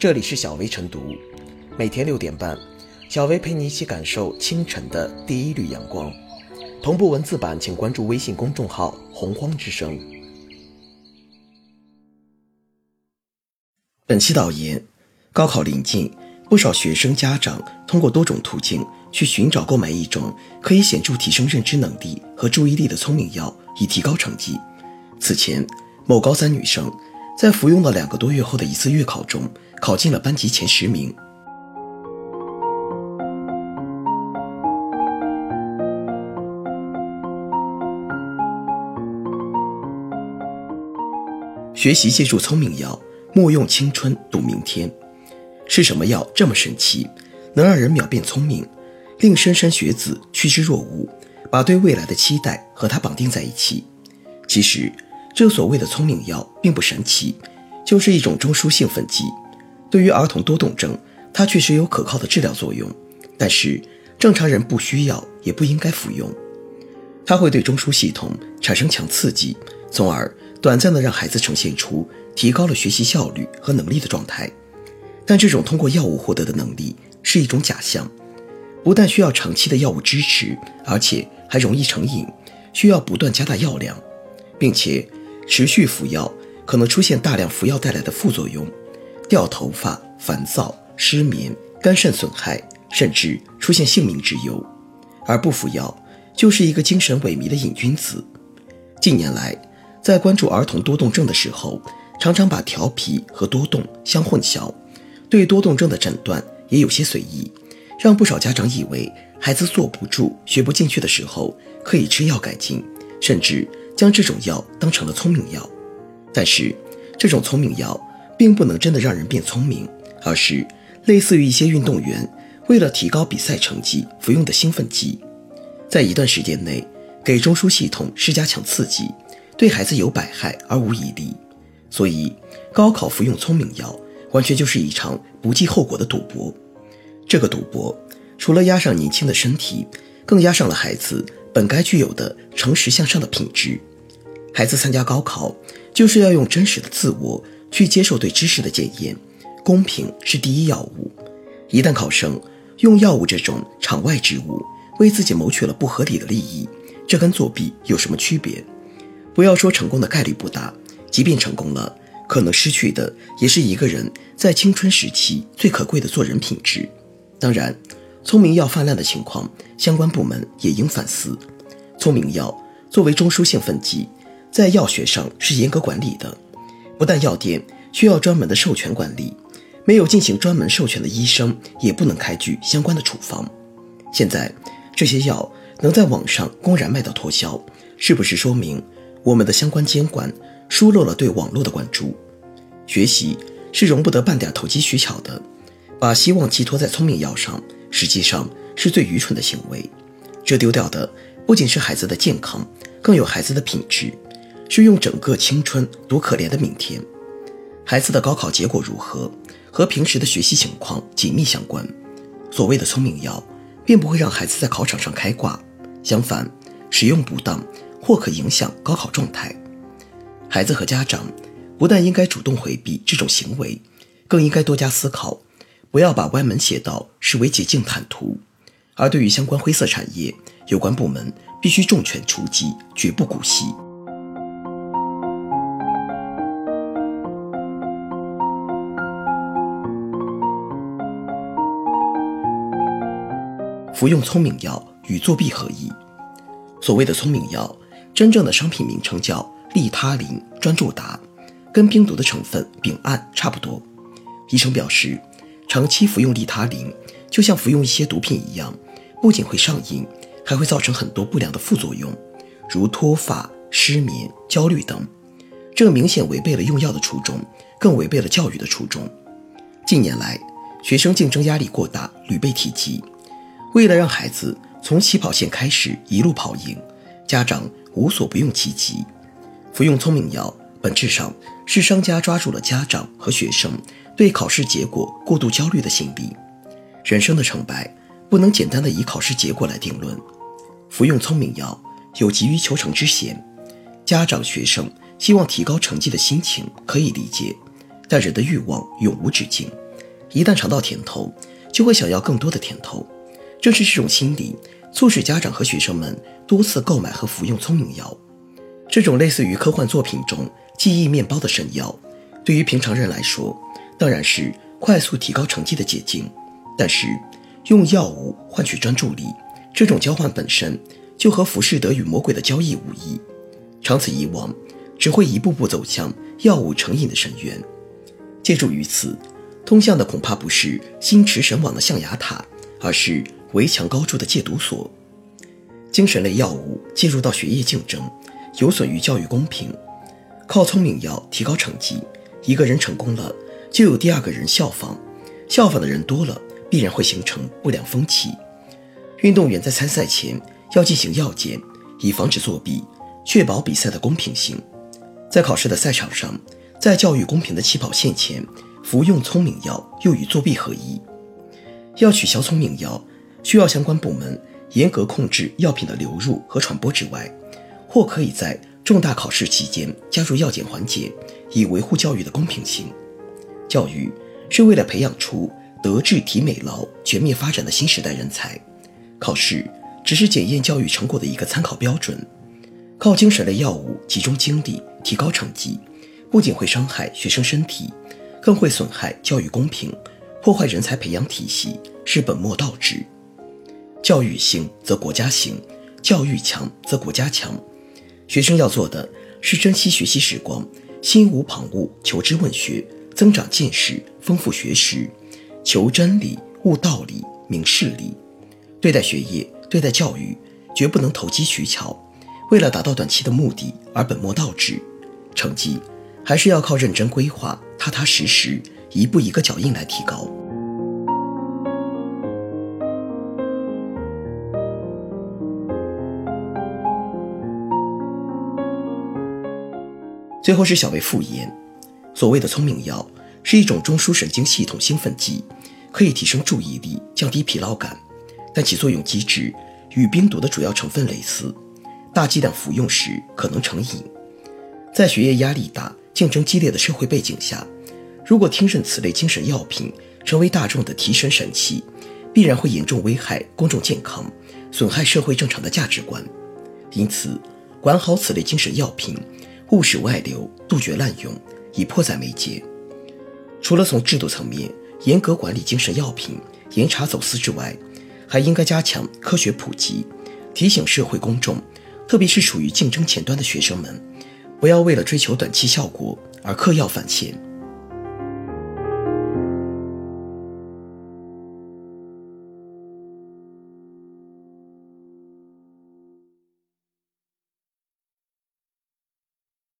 这里是小薇晨读，每天六点半，小薇陪你一起感受清晨的第一缕阳光。同步文字版，请关注微信公众号“洪荒之声”。本期导言：高考临近，不少学生家长通过多种途径去寻找购买一种可以显著提升认知能力和注意力的聪明药，以提高成绩。此前，某高三女生在服用了两个多月后的一次月考中，考进了班级前十名。学习借助聪明药，莫用青春赌明天。是什么药这么神奇，能让人秒变聪明，令莘莘学子趋之若鹜，把对未来的期待和它绑定在一起？其实，这所谓的聪明药并不神奇，就是一种中枢兴奋剂。对于儿童多动症，它确实有可靠的治疗作用，但是正常人不需要也不应该服用。它会对中枢系统产生强刺激，从而。短暂的让孩子呈现出提高了学习效率和能力的状态，但这种通过药物获得的能力是一种假象，不但需要长期的药物支持，而且还容易成瘾，需要不断加大药量，并且持续服药可能出现大量服药带来的副作用，掉头发、烦躁、失眠、肝肾损害，甚至出现性命之忧，而不服药就是一个精神萎靡的瘾君子。近年来。在关注儿童多动症的时候，常常把调皮和多动相混淆，对多动症的诊断也有些随意，让不少家长以为孩子坐不住、学不进去的时候可以吃药改进，甚至将这种药当成了聪明药。但是，这种聪明药并不能真的让人变聪明，而是类似于一些运动员为了提高比赛成绩服用的兴奋剂，在一段时间内给中枢系统施加强刺激。对孩子有百害而无一利，所以高考服用聪明药，完全就是一场不计后果的赌博。这个赌博除了压上年轻的身体，更压上了孩子本该具有的诚实向上的品质。孩子参加高考，就是要用真实的自我去接受对知识的检验，公平是第一要务。一旦考生用药物这种场外之物为自己谋取了不合理的利益，这跟作弊有什么区别？不要说成功的概率不大，即便成功了，可能失去的也是一个人在青春时期最可贵的做人品质。当然，聪明药泛滥的情况，相关部门也应反思。聪明药作为中枢兴奋剂，在药学上是严格管理的，不但药店需要专门的授权管理，没有进行专门授权的医生也不能开具相关的处方。现在这些药能在网上公然卖到脱销，是不是说明？我们的相关监管疏漏了对网络的关注，学习是容不得半点投机取巧的，把希望寄托在聪明药上，实际上是最愚蠢的行为。这丢掉的不仅是孩子的健康，更有孩子的品质，是用整个青春赌可怜的明天。孩子的高考结果如何，和平时的学习情况紧密相关。所谓的聪明药，并不会让孩子在考场上开挂，相反，使用不当。或可影响高考状态，孩子和家长不但应该主动回避这种行为，更应该多加思考，不要把歪门邪道视为捷径坦途。而对于相关灰色产业，有关部门必须重拳出击，绝不姑息。服用聪明药与作弊何异？所谓的聪明药。真正的商品名称叫利他林专注达，跟冰毒的成分丙胺差不多。医生表示，长期服用利他林就像服用一些毒品一样，不仅会上瘾，还会造成很多不良的副作用，如脱发、失眠、焦虑等。这明显违背了用药的初衷，更违背了教育的初衷。近年来，学生竞争压力过大，屡被提及。为了让孩子从起跑线开始一路跑赢，家长。无所不用其极，服用聪明药本质上是商家抓住了家长和学生对考试结果过度焦虑的心理。人生的成败不能简单的以考试结果来定论。服用聪明药有急于求成之嫌，家长、学生希望提高成绩的心情可以理解，但人的欲望永无止境，一旦尝到甜头，就会想要更多的甜头。正是这种心理，促使家长和学生们多次购买和服用聪明药。这种类似于科幻作品中记忆面包的神药，对于平常人来说，当然是快速提高成绩的捷径。但是，用药物换取专注力，这种交换本身就和浮士德与魔鬼的交易无异。长此以往，只会一步步走向药物成瘾的深渊。借助于此，通向的恐怕不是心驰神往的象牙塔，而是围墙高筑的戒毒所。精神类药物进入到学业竞争，有损于教育公平。靠聪明药提高成绩，一个人成功了，就有第二个人效仿，效仿的人多了，必然会形成不良风气。运动员在参赛前要进行药检，以防止作弊。确保比赛的公平性，在考试的赛场上，在教育公平的起跑线前服用聪明药又与作弊何异？要取消聪明药，需要相关部门严格控制药品的流入和传播之外，或可以在重大考试期间加入药检环节，以维护教育的公平性。教育是为了培养出德智体美劳全面发展的新时代人才，考试只是检验教育成果的一个参考标准。靠精神类药物集中精力提高成绩，不仅会伤害学生身体，更会损害教育公平，破坏人才培养体系，是本末倒置。教育兴则国家兴，教育强则国家强。学生要做的是珍惜学习时光，心无旁骛求知问学，增长见识，丰富学识，求真理，悟道理，明事理。对待学业，对待教育，绝不能投机取巧。为了达到短期的目的而本末倒置，成绩还是要靠认真规划、踏踏实实、一步一个脚印来提高。最后是小薇复言，所谓的聪明药是一种中枢神经系统兴奋剂，可以提升注意力、降低疲劳感，但其作用机制与冰毒的主要成分类似。大剂量服用时可能成瘾，在学业压力大、竞争激烈的社会背景下，如果听任此类精神药品成为大众的提神神器，必然会严重危害公众健康，损害社会正常的价值观。因此，管好此类精神药品，勿使外流，杜绝滥用，已迫在眉睫。除了从制度层面严格管理精神药品、严查走私之外，还应该加强科学普及，提醒社会公众。特别是处于竞争前端的学生们，不要为了追求短期效果而嗑药返钱。